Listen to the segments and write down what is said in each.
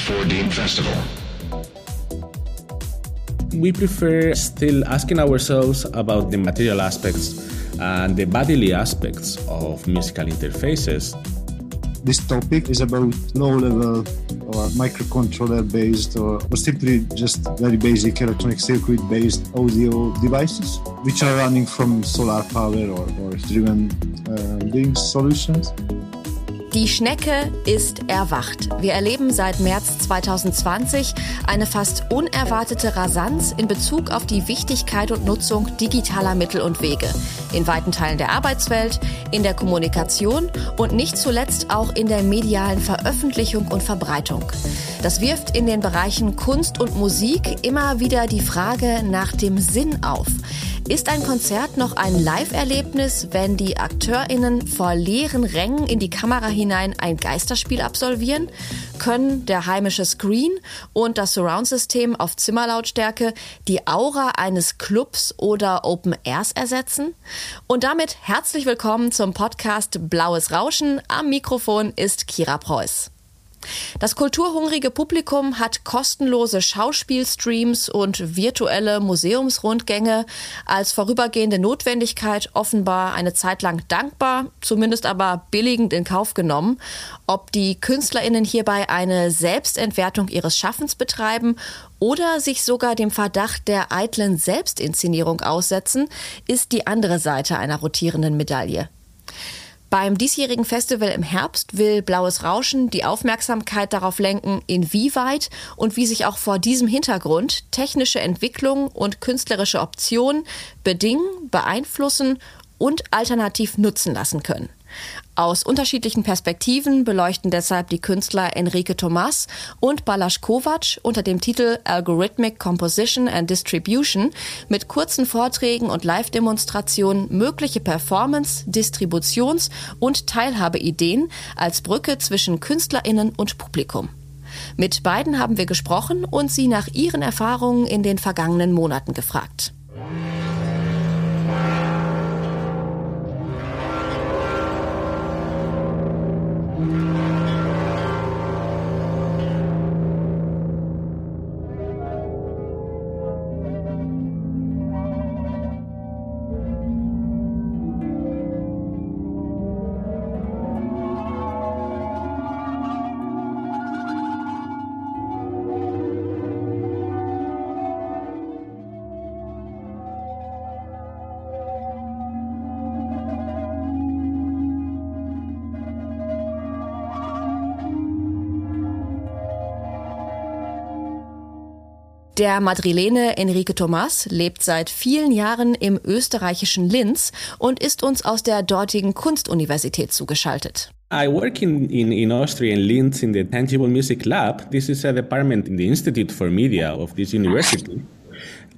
4D Festival. We prefer still asking ourselves about the material aspects and the bodily aspects of musical interfaces. This topic is about low level or microcontroller based or, or simply just very basic electronic circuit based audio devices which are running from solar power or, or driven uh, solutions. Die Schnecke ist erwacht. Wir erleben seit März 2020 eine fast unerwartete Rasanz in Bezug auf die Wichtigkeit und Nutzung digitaler Mittel und Wege. In weiten Teilen der Arbeitswelt, in der Kommunikation und nicht zuletzt auch in der medialen Veröffentlichung und Verbreitung. Das wirft in den Bereichen Kunst und Musik immer wieder die Frage nach dem Sinn auf. Ist ein Konzert noch ein Live-Erlebnis, wenn die AkteurInnen vor leeren Rängen in die Kamera hinein ein Geisterspiel absolvieren? Können der heimische Screen und das Surround-System auf Zimmerlautstärke die Aura eines Clubs oder Open Airs ersetzen? Und damit herzlich willkommen zum Podcast Blaues Rauschen. Am Mikrofon ist Kira Preuß. Das kulturhungrige Publikum hat kostenlose Schauspielstreams und virtuelle Museumsrundgänge als vorübergehende Notwendigkeit offenbar eine Zeit lang dankbar, zumindest aber billigend in Kauf genommen. Ob die Künstlerinnen hierbei eine Selbstentwertung ihres Schaffens betreiben oder sich sogar dem Verdacht der eitlen Selbstinszenierung aussetzen, ist die andere Seite einer rotierenden Medaille. Beim diesjährigen Festival im Herbst will Blaues Rauschen die Aufmerksamkeit darauf lenken, inwieweit und wie sich auch vor diesem Hintergrund technische Entwicklung und künstlerische Optionen bedingen, beeinflussen und alternativ nutzen lassen können. Aus unterschiedlichen Perspektiven beleuchten deshalb die Künstler Enrique Tomas und Balasch Kovac unter dem Titel Algorithmic Composition and Distribution mit kurzen Vorträgen und Live-Demonstrationen mögliche Performance-, Distributions- und Teilhabeideen als Brücke zwischen KünstlerInnen und Publikum. Mit beiden haben wir gesprochen und sie nach ihren Erfahrungen in den vergangenen Monaten gefragt. Der Madrilene Enrique Thomas lebt seit vielen Jahren im österreichischen Linz und ist uns aus der dortigen Kunstuniversität zugeschaltet. I work in, in, in Austria, in Linz, in the Tangible Music Lab. This is a department in the Institute for Media of this university.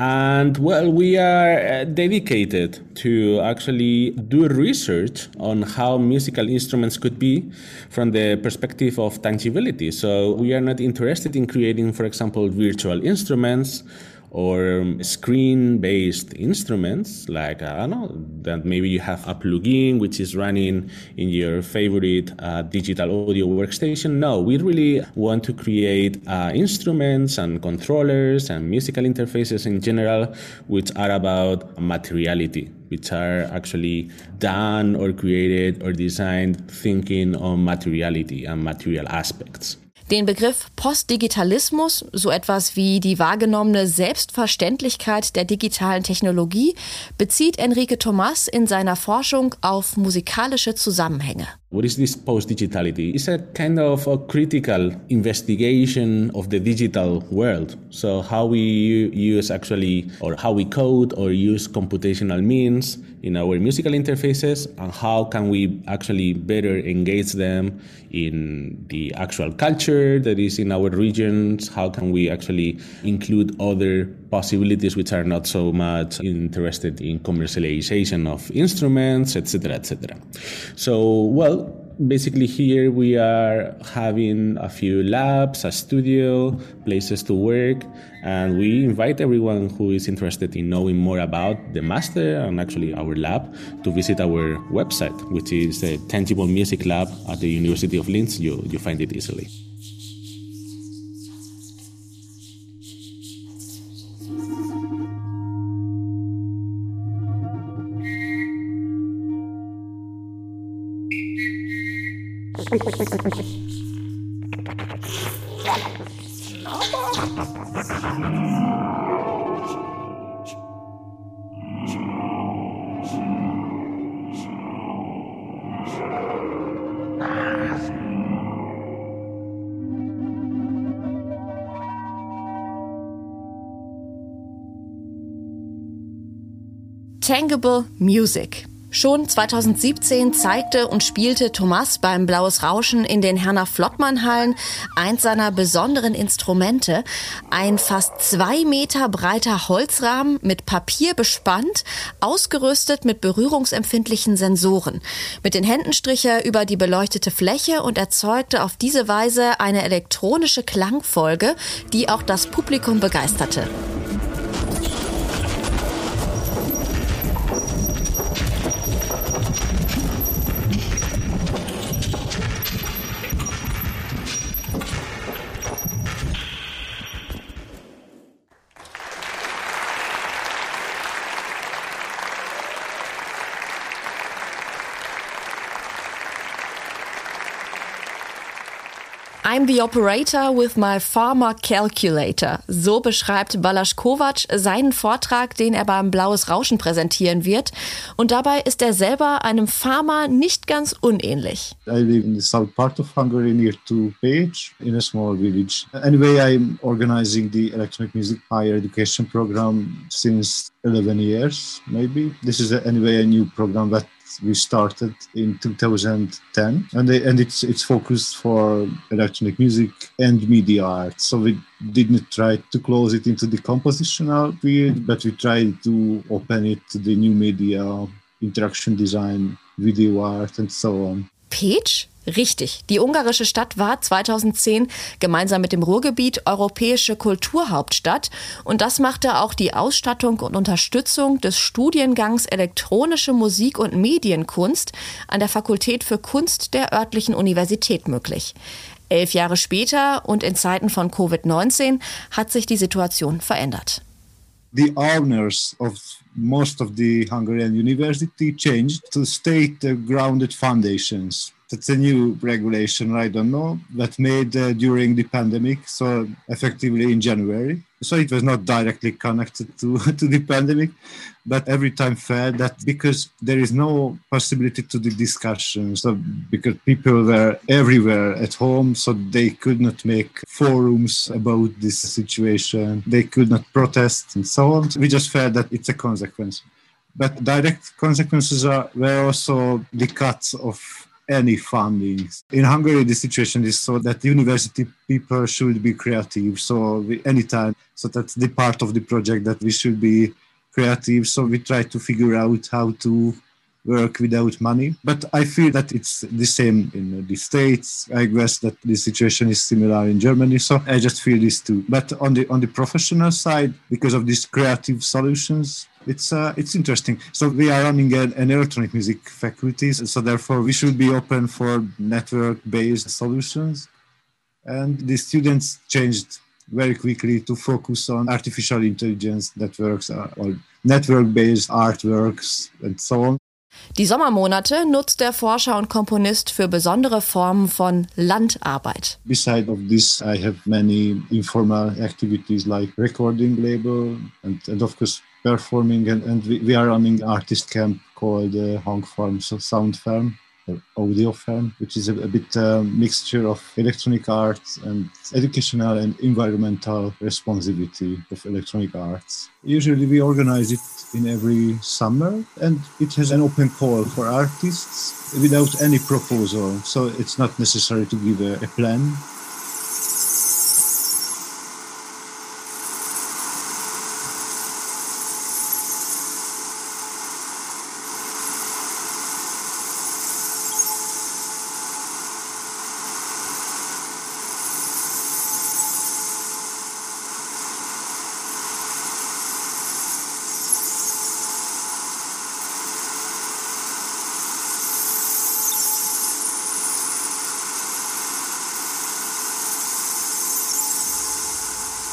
And well, we are uh, dedicated to actually do research on how musical instruments could be from the perspective of tangibility. So we are not interested in creating, for example, virtual instruments or um, screen-based instruments like I don't know that maybe you have a plugin which is running in your favorite uh, digital audio workstation. No, we really want to create uh, instruments and controllers and musical interfaces in general which are about materiality which are actually done or created or designed thinking on materiality and material aspects. Den Begriff Postdigitalismus, so etwas wie die wahrgenommene Selbstverständlichkeit der digitalen Technologie, bezieht Enrique Thomas in seiner Forschung auf musikalische Zusammenhänge. What is this post digitality? It's a kind of a critical investigation of the digital world. So, how we use actually, or how we code or use computational means in our musical interfaces, and how can we actually better engage them in the actual culture that is in our regions? How can we actually include other possibilities which are not so much interested in commercialization of instruments, etc., etc. So, well, basically here we are having a few labs, a studio, places to work, and we invite everyone who is interested in knowing more about the master and actually our lab to visit our website, which is the Tangible Music Lab at the University of Linz. You, you find it easily. Tangible Music. Schon 2017 zeigte und spielte Thomas beim Blaues Rauschen in den Herner Flottmann Hallen eins seiner besonderen Instrumente. Ein fast zwei Meter breiter Holzrahmen mit Papier bespannt, ausgerüstet mit berührungsempfindlichen Sensoren. Mit den Händen strich er über die beleuchtete Fläche und erzeugte auf diese Weise eine elektronische Klangfolge, die auch das Publikum begeisterte. I'm the operator with my farmer calculator. So beschreibt Balasch Kovac seinen Vortrag, den er beim Blaues Rauschen präsentieren wird. Und dabei ist er selber einem Farmer nicht ganz unähnlich. I live in the south part of Hungary near to Pécs in a small village. Anyway, I'm organizing the electronic music higher education program since 11 years, maybe. This is anyway a new program that we started in 2010 and, they, and it's it's focused for electronic music and media art so we didn't try to close it into the compositional field but we tried to open it to the new media interaction design video art and so on. Pécs Richtig. Die ungarische Stadt war 2010 gemeinsam mit dem Ruhrgebiet europäische Kulturhauptstadt und das machte auch die Ausstattung und Unterstützung des Studiengangs elektronische Musik und Medienkunst an der Fakultät für Kunst der örtlichen Universität möglich. Elf Jahre später und in Zeiten von Covid-19 hat sich die Situation verändert. The owners of most of the Hungarian university changed to state-grounded foundations. That's a new regulation i don't know that made uh, during the pandemic so effectively in january. So it was not directly connected to, to the pandemic but every time felt that because there is no possibility to the discussion so because people were everywhere at home so they could not make forums about this situation they could not protest and so on. We just felt that it's a consequence. But direct consequences are were also the cuts of any funding. In Hungary, the situation is so that university people should be creative. So we, anytime, so that's the part of the project that we should be creative. So we try to figure out how to work without money. But I feel that it's the same in the States. I guess that the situation is similar in Germany. So I just feel this too. But on the on the professional side, because of these creative solutions, it's uh, it's interesting. So we are running an, an electronic music faculty, so therefore we should be open for network-based solutions. And the students changed very quickly to focus on artificial intelligence networks uh, or network-based artworks and so on. Die Sommermonate nutzt der Forscher und Komponist für besondere Formen von Landarbeit. Beside of this, I have many informal activities like recording label and, and of course performing and, and we, we, are running artist camp called uh, Hong Farm, so Sound Farm audio farm, which is a, a bit uh, mixture of electronic arts and educational and environmental responsibility of electronic arts. Usually we organize it in every summer and it has an open call for artists without any proposal. So it's not necessary to give a, a plan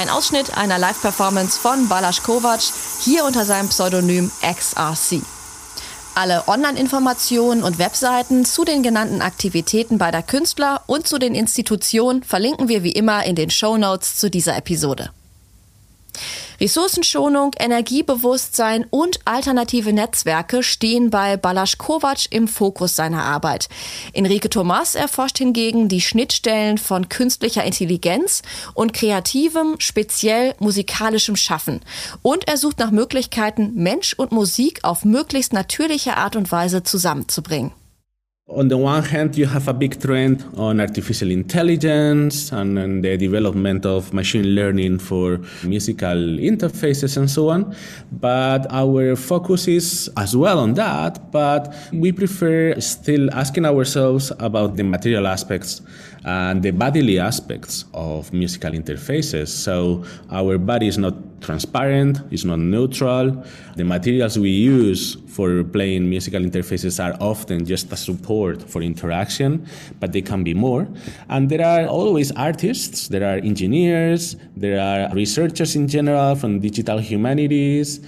Ein Ausschnitt einer Live-Performance von Balasch Kovac, hier unter seinem Pseudonym XRC. Alle Online-Informationen und Webseiten zu den genannten Aktivitäten beider Künstler und zu den Institutionen verlinken wir wie immer in den Show Notes zu dieser Episode. Ressourcenschonung, Energiebewusstsein und alternative Netzwerke stehen bei Balasch Kovac im Fokus seiner Arbeit. Enrique Thomas erforscht hingegen die Schnittstellen von künstlicher Intelligenz und kreativem, speziell musikalischem Schaffen. Und er sucht nach Möglichkeiten, Mensch und Musik auf möglichst natürliche Art und Weise zusammenzubringen. On the one hand, you have a big trend on artificial intelligence and, and, the development of machine learning for musical interfaces and so on. But our focus is as well on that, but we prefer still asking ourselves about the material aspects and the bodily aspects of musical interfaces. So our body is not transparent, it's not neutral. The materials we use for playing musical interfaces are often just a support for interaction, but they can be more. And there are always artists, there are engineers, there are researchers in general from digital humanities,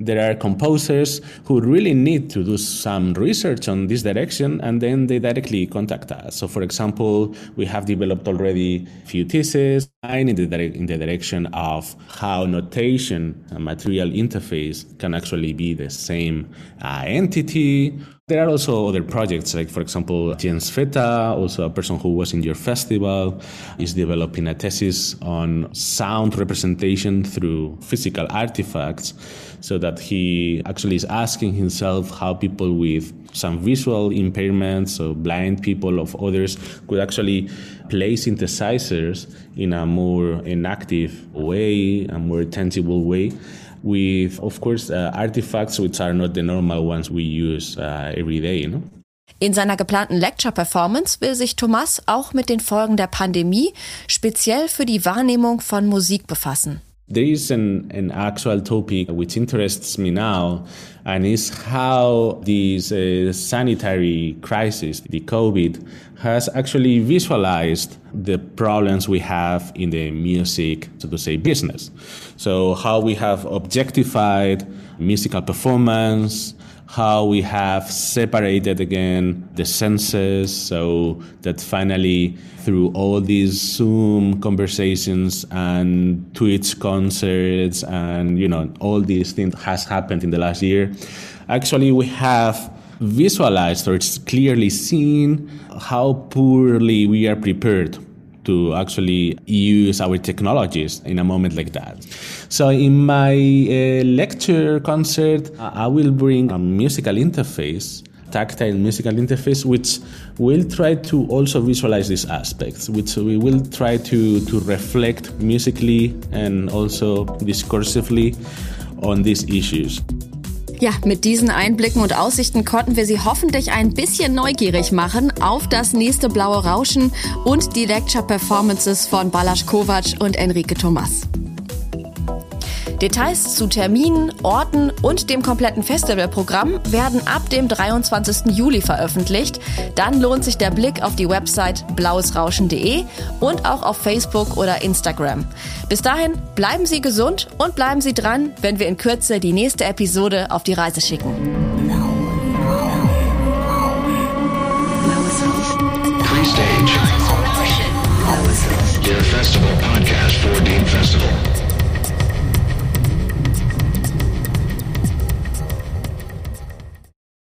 there are composers who really need to do some research on this direction and then they directly contact us. So, for example, we have developed already a few theses in the, in the direction of how notation, and material interface, can actually be the same uh, entity there are also other projects, like for example, Jens Vetter, also a person who was in your festival, is developing a thesis on sound representation through physical artifacts, so that he actually is asking himself how people with some visual impairments, so blind people of others, could actually play synthesizers in a more inactive way, a more tangible way with, of course, uh, artifacts which are not the normal ones we use uh, every day. No? In seiner geplanten Lecture-Performance will sich Thomas auch mit den Folgen der Pandemie speziell für die Wahrnehmung von Musik befassen. There is an, an actual topic which interests me now, and is how this uh, sanitary crisis, the COVID, has actually visualized the problems we have in the music, so to say, business. So, how we have objectified musical performance, how we have separated again the senses so that finally through all these zoom conversations and twitch concerts and you know all these things has happened in the last year actually we have visualized or it's clearly seen how poorly we are prepared to actually use our technologies in a moment like that. So, in my uh, lecture concert, I will bring a musical interface tactile musical interface, which will try to also visualize these aspects, which we will try to, to reflect musically and also discursively on these issues. Ja, mit diesen Einblicken und Aussichten konnten wir Sie hoffentlich ein bisschen neugierig machen auf das nächste blaue Rauschen und die Lecture Performances von Balasch Kovac und Enrique Thomas. Details zu Terminen, Orten und dem kompletten Festivalprogramm werden ab dem 23. Juli veröffentlicht. Dann lohnt sich der Blick auf die Website blauesrauschen.de und auch auf Facebook oder Instagram. Bis dahin bleiben Sie gesund und bleiben Sie dran, wenn wir in Kürze die nächste Episode auf die Reise schicken. Festival podcast for Dean Festival.